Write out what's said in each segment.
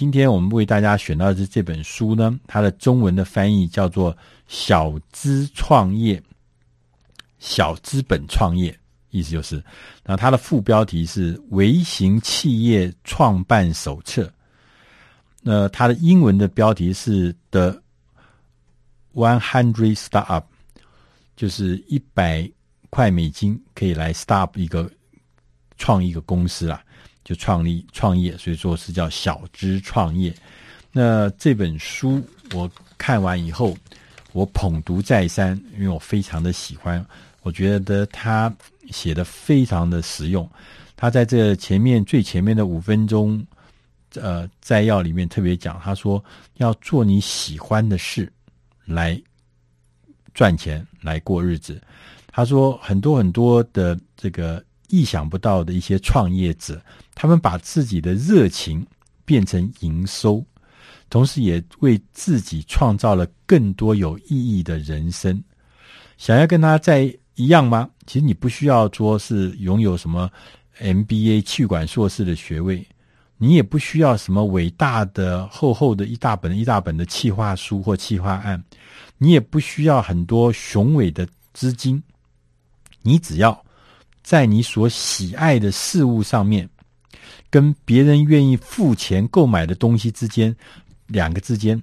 今天我们为大家选到的是这本书呢，它的中文的翻译叫做《小资创业》，小资本创业，意思就是，那它的副标题是《微型企业创办手册》。那它的英文的标题是 The One Hundred Startup，就是一百块美金可以来 start 一个创一个公司啦，就创立创业，所以说是叫小资创业。那这本书我看完以后，我捧读再三，因为我非常的喜欢，我觉得他写的非常的实用。他在这前面最前面的五分钟。呃，摘要里面特别讲，他说要做你喜欢的事来赚钱，来过日子。他说很多很多的这个意想不到的一些创业者，他们把自己的热情变成营收，同时也为自己创造了更多有意义的人生。想要跟他在一样吗？其实你不需要说是拥有什么 MBA 气管硕士的学位。你也不需要什么伟大的、厚厚的一大本一大本的企划书或企划案，你也不需要很多雄伟的资金，你只要在你所喜爱的事物上面，跟别人愿意付钱购买的东西之间，两个之间，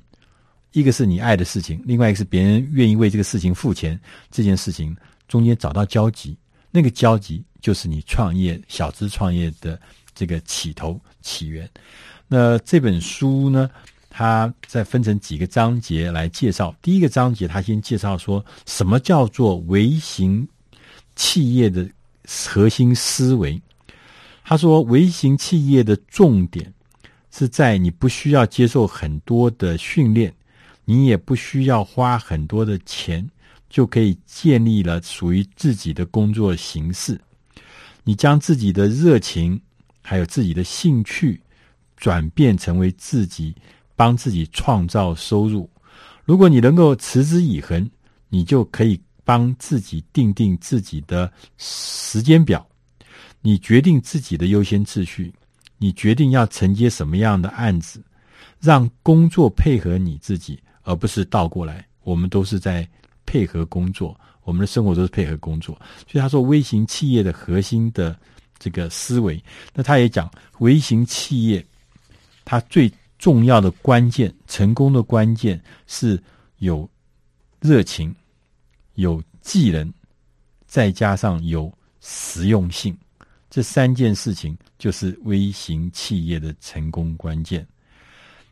一个是你爱的事情，另外一个是别人愿意为这个事情付钱，这件事情中间找到交集，那个交集就是你创业小资创业的。这个起头起源，那这本书呢，它再分成几个章节来介绍。第一个章节，它先介绍说什么叫做微型企业的核心思维。他说，微型企业的重点是在你不需要接受很多的训练，你也不需要花很多的钱，就可以建立了属于自己的工作形式。你将自己的热情。还有自己的兴趣，转变成为自己帮自己创造收入。如果你能够持之以恒，你就可以帮自己定定自己的时间表。你决定自己的优先次序，你决定要承接什么样的案子，让工作配合你自己，而不是倒过来。我们都是在配合工作，我们的生活都是配合工作。所以他说，微型企业的核心的。这个思维，那他也讲，微型企业它最重要的关键，成功的关键是有热情、有技能，再加上有实用性，这三件事情就是微型企业的成功关键。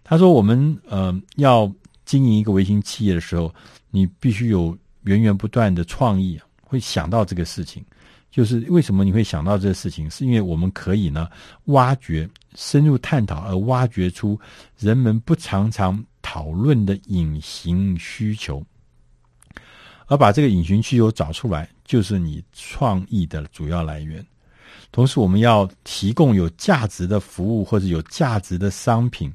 他说，我们呃要经营一个微型企业的时候，你必须有源源不断的创意，会想到这个事情。就是为什么你会想到这个事情？是因为我们可以呢，挖掘、深入探讨，而挖掘出人们不常常讨论的隐形需求，而把这个隐形需求找出来，就是你创意的主要来源。同时，我们要提供有价值的服务或者有价值的商品，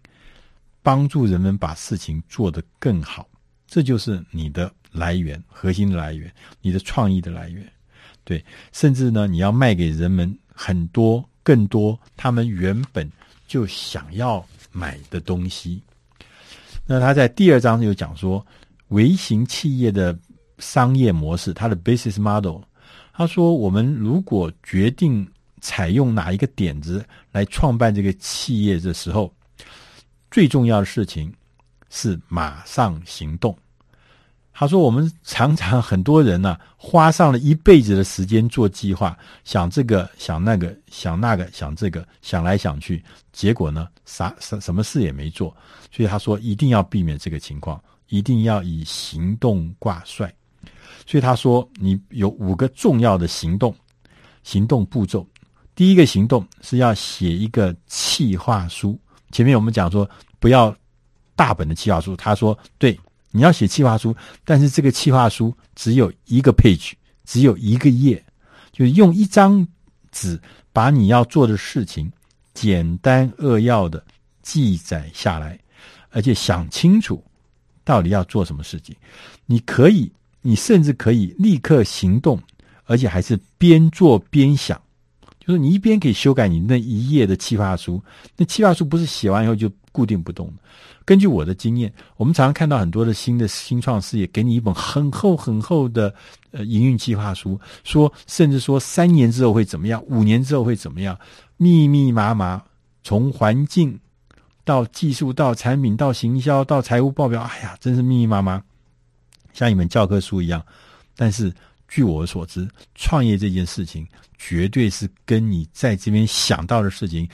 帮助人们把事情做得更好。这就是你的来源，核心的来源，你的创意的来源。对，甚至呢，你要卖给人们很多、更多他们原本就想要买的东西。那他在第二章就讲说，微型企业的商业模式，它的 business model。他说，我们如果决定采用哪一个点子来创办这个企业的时候，最重要的事情是马上行动。他说：“我们常常很多人呢、花上了一辈子的时间做计划，想这个，想那个，想那个，想这个，想来想去，结果呢，啥什什么事也没做。所以他说，一定要避免这个情况，一定要以行动挂帅。所以他说，你有五个重要的行动，行动步骤。第一个行动是要写一个企划书。前面我们讲说，不要大本的企划书。他说，对。”你要写企划书，但是这个企划书只有一个 page，只有一个页，就是用一张纸把你要做的事情简单扼要的记载下来，而且想清楚到底要做什么事情。你可以，你甚至可以立刻行动，而且还是边做边想，就是你一边可以修改你那一页的企划书。那企划书不是写完以后就固定不动的。根据我的经验，我们常常看到很多的新的新创事业，给你一本很厚很厚的呃营运计划书，说甚至说三年之后会怎么样，五年之后会怎么样，密密麻麻，从环境到技术到产品到行销到财务报表，哎呀，真是密密麻麻，像一本教科书一样。但是据我所知，创业这件事情绝对是跟你在这边想到的事情。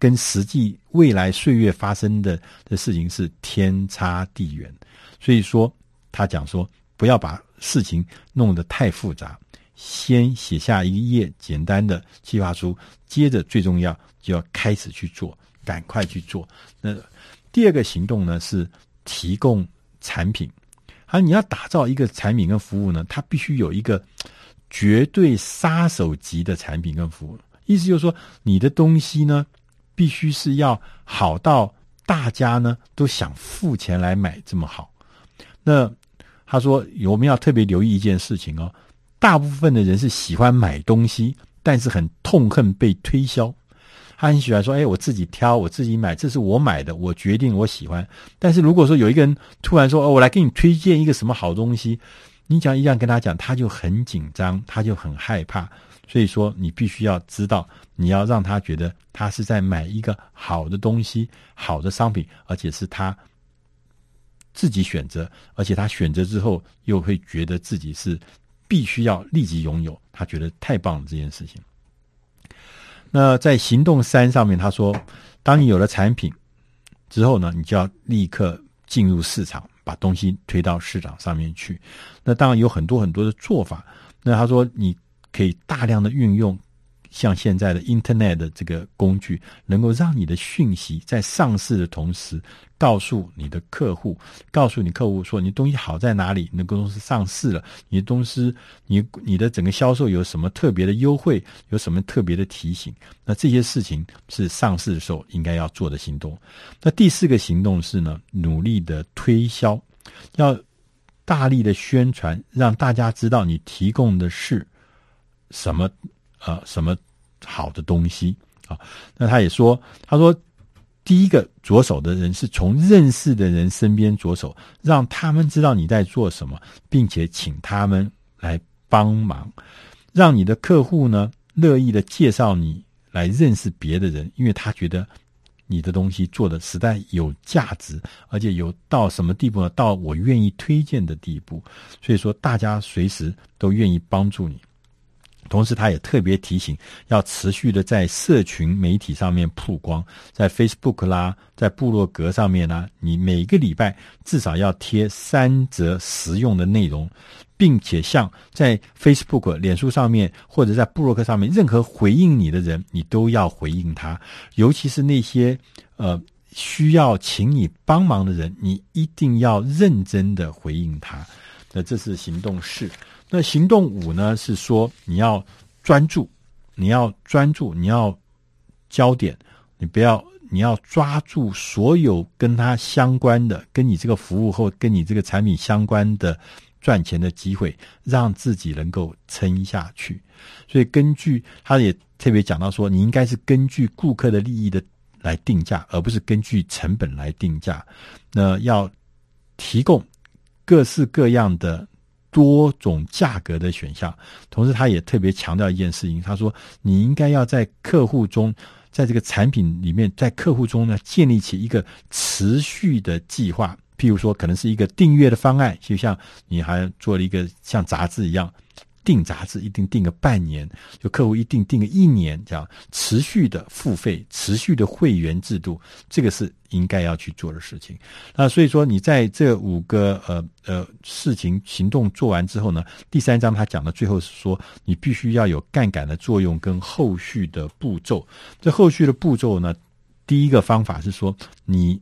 跟实际未来岁月发生的的事情是天差地远，所以说他讲说不要把事情弄得太复杂，先写下一页简单的计划书，接着最重要就要开始去做，赶快去做。那第二个行动呢是提供产品，而你要打造一个产品跟服务呢，它必须有一个绝对杀手级的产品跟服务，意思就是说你的东西呢。必须是要好到大家呢都想付钱来买这么好。那他说我们要特别留意一件事情哦，大部分的人是喜欢买东西，但是很痛恨被推销。他很喜欢说：“哎，我自己挑，我自己买，这是我买的，我决定我喜欢。”但是如果说有一个人突然说：“哦，我来给你推荐一个什么好东西。”你讲一样跟他讲，他就很紧张，他就很害怕。所以说，你必须要知道，你要让他觉得他是在买一个好的东西、好的商品，而且是他自己选择，而且他选择之后又会觉得自己是必须要立即拥有，他觉得太棒了这件事情。那在行动三上面，他说，当你有了产品之后呢，你就要立刻进入市场，把东西推到市场上面去。那当然有很多很多的做法。那他说你。可以大量的运用像现在的 Internet 的这个工具，能够让你的讯息在上市的同时，告诉你的客户，告诉你客户说你东西好在哪里，你的公司上市了，你的公司，你你的整个销售有什么特别的优惠，有什么特别的提醒，那这些事情是上市的时候应该要做的行动。那第四个行动是呢，努力的推销，要大力的宣传，让大家知道你提供的是。什么呃，什么好的东西啊？那他也说，他说第一个着手的人是从认识的人身边着手，让他们知道你在做什么，并且请他们来帮忙，让你的客户呢乐意的介绍你来认识别的人，因为他觉得你的东西做的实在有价值，而且有到什么地步呢？到我愿意推荐的地步，所以说大家随时都愿意帮助你。同时，他也特别提醒，要持续的在社群媒体上面曝光，在 Facebook 啦，在部落格上面呢，你每个礼拜至少要贴三则实用的内容，并且像在 Facebook、脸书上面或者在部落格上面，任何回应你的人，你都要回应他，尤其是那些呃需要请你帮忙的人，你一定要认真的回应他。那这是行动四。那行动五呢？是说你要专注，你要专注，你要焦点，你不要，你要抓住所有跟它相关的、跟你这个服务或跟你这个产品相关的赚钱的机会，让自己能够撑下去。所以，根据他也特别讲到说，你应该是根据顾客的利益的来定价，而不是根据成本来定价。那要提供各式各样的。多种价格的选项，同时他也特别强调一件事情，他说你应该要在客户中，在这个产品里面，在客户中呢建立起一个持续的计划，譬如说可能是一个订阅的方案，就像你还做了一个像杂志一样。订杂志一定订个半年，就客户一定订个一年，这样持续的付费、持续的会员制度，这个是应该要去做的事情。那所以说，你在这五个呃呃事情行动做完之后呢，第三章他讲的最后是说，你必须要有杠杆的作用跟后续的步骤。这后续的步骤呢，第一个方法是说，你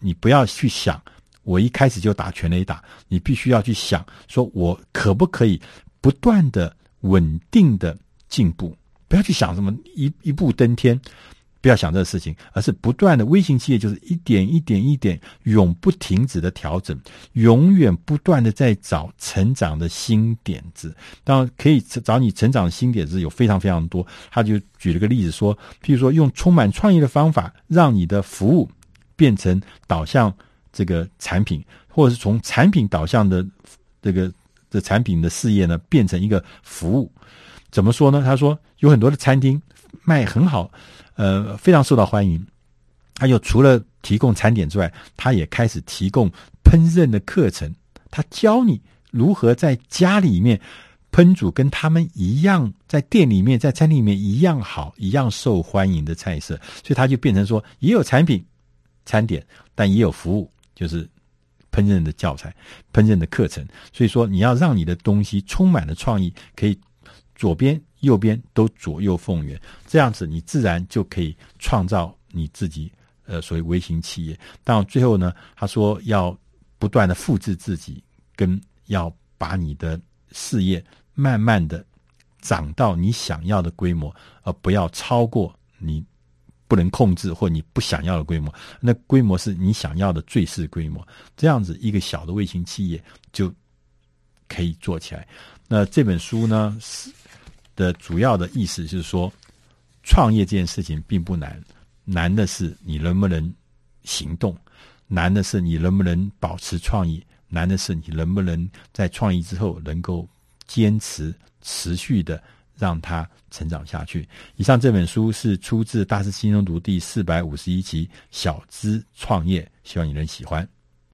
你不要去想我一开始就打全垒打，你必须要去想说我可不可以。不断的稳定的进步，不要去想什么一一步登天，不要想这个事情，而是不断的微型企业就是一点一点一点永不停止的调整，永远不断的在找成长的新点子。当然可以找你成长的新点子有非常非常多。他就举了个例子说，譬如说用充满创意的方法，让你的服务变成导向这个产品，或者是从产品导向的这个的产品的事业呢，变成一个服务。怎么说呢？他说有很多的餐厅卖很好，呃，非常受到欢迎。他又除了提供餐点之外，他也开始提供烹饪的课程。他教你如何在家里面烹煮跟他们一样，在店里面、在餐厅里面一样好、一样受欢迎的菜色。所以他就变成说，也有产品、餐点，但也有服务，就是烹饪的教材、烹饪的课程。所以说，你要让你的东西充满了创意，可以左边、右边都左右逢源，这样子你自然就可以创造你自己。呃，所谓微型企业，到最后呢，他说要不断的复制自己，跟要把你的事业慢慢的长到你想要的规模，而不要超过你不能控制或你不想要的规模。那规模是你想要的最适规模，这样子一个小的微型企业就可以做起来。那这本书呢，是的主要的意思就是说，创业这件事情并不难。难的是你能不能行动，难的是你能不能保持创意，难的是你能不能在创意之后能够坚持持续的让他成长下去。以上这本书是出自《大师轻松读》第四百五十一期《小资创业》，希望你能喜欢。